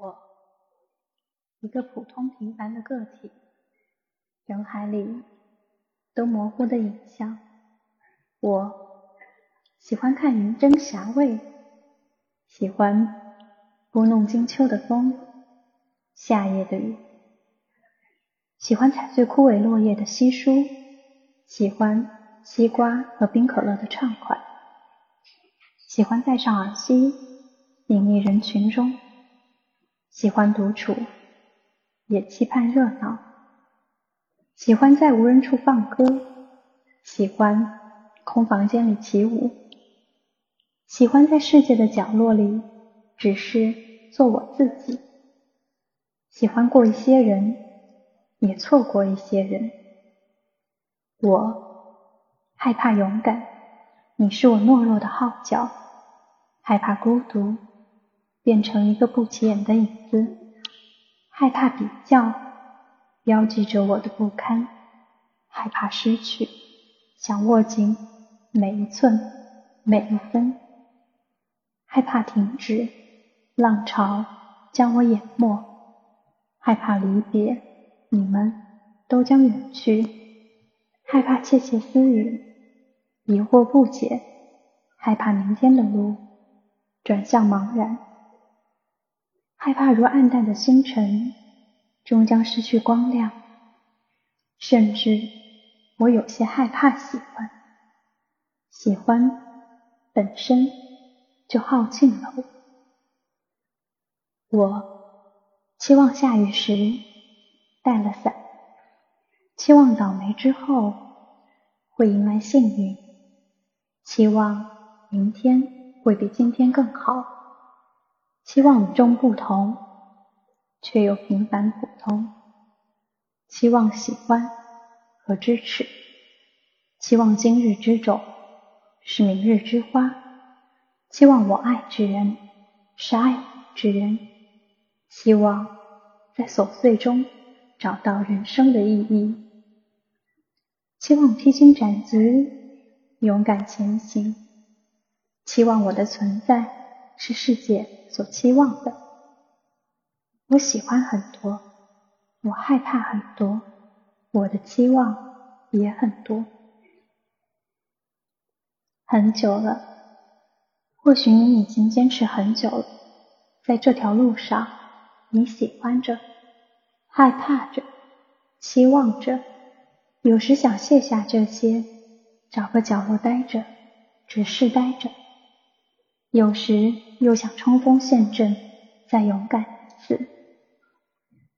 我，一个普通平凡的个体，人海里都模糊的影像。我喜欢看云蒸霞蔚，喜欢拨弄金秋的风，夏夜的雨，喜欢踩碎枯萎落叶的稀疏，喜欢西瓜和冰可乐的畅快，喜欢戴上耳机，隐匿人群中。喜欢独处，也期盼热闹；喜欢在无人处放歌，喜欢空房间里起舞；喜欢在世界的角落里，只是做我自己。喜欢过一些人，也错过一些人。我害怕勇敢，你是我懦弱的号角；害怕孤独。变成一个不起眼的影子，害怕比较，标记着我的不堪；害怕失去，想握紧每一寸每一分；害怕停止，浪潮将我淹没；害怕离别，你们都将远去；害怕窃窃私语，疑惑不解；害怕明天的路转向茫然。害怕如暗淡的星辰，终将失去光亮。甚至，我有些害怕喜欢。喜欢本身就耗尽了我。我期望下雨时带了伞，期望倒霉之后会迎来幸运，期望明天会比今天更好。期望与众不同，却又平凡普通；期望喜欢和支持，期望今日之种是明日之花；期望我爱之人是爱之人；希望在琐碎中找到人生的意义；期望披荆斩棘，勇敢前行；期望我的存在是世界。所期望的，我喜欢很多，我害怕很多，我的期望也很多。很久了，或许你已经坚持很久了，在这条路上，你喜欢着，害怕着，期望着，有时想卸下这些，找个角落待着，只是待着。有时又想冲锋陷阵，再勇敢一次；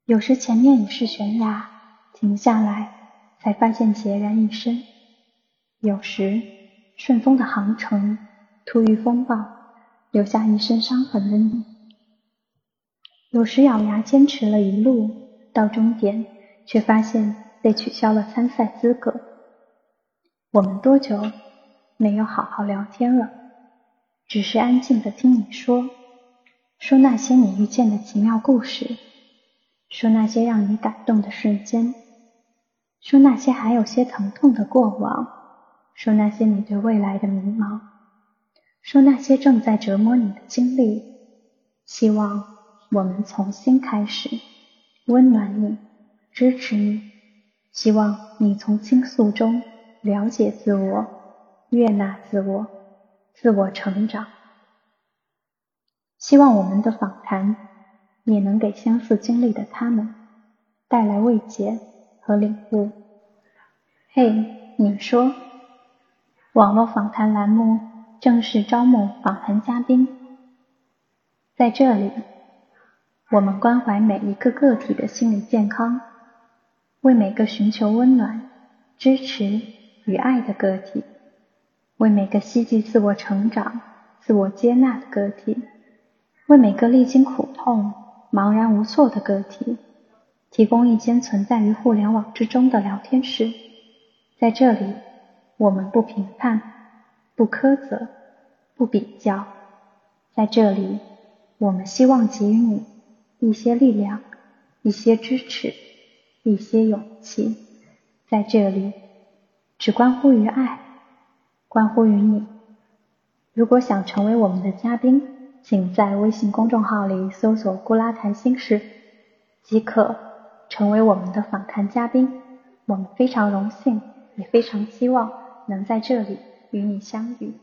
有时前面已是悬崖，停下来才发现孑然一身；有时顺风的航程，突遇风暴，留下一身伤痕的你；有时咬牙坚持了一路，到终点却发现被取消了参赛资格。我们多久没有好好聊天了？只是安静的听你说，说那些你遇见的奇妙故事，说那些让你感动的瞬间，说那些还有些疼痛的过往，说那些你对未来的迷茫，说那些正在折磨你的经历。希望我们重新开始，温暖你，支持你。希望你从倾诉中了解自我，悦纳自我。自我成长，希望我们的访谈也能给相似经历的他们带来慰藉和领悟。嘿，你说，网络访谈栏目正式招募访谈嘉宾，在这里，我们关怀每一个个体的心理健康，为每个寻求温暖、支持与爱的个体。为每个希冀自我成长、自我接纳的个体，为每个历经苦痛、茫然无措的个体，提供一间存在于互联网之中的聊天室。在这里，我们不评判、不苛责、不比较。在这里，我们希望给予你一些力量、一些支持、一些勇气。在这里，只关乎于爱。关乎于你。如果想成为我们的嘉宾，请在微信公众号里搜索“姑拉谈心事”，即可成为我们的访谈嘉宾。我们非常荣幸，也非常希望能在这里与你相遇。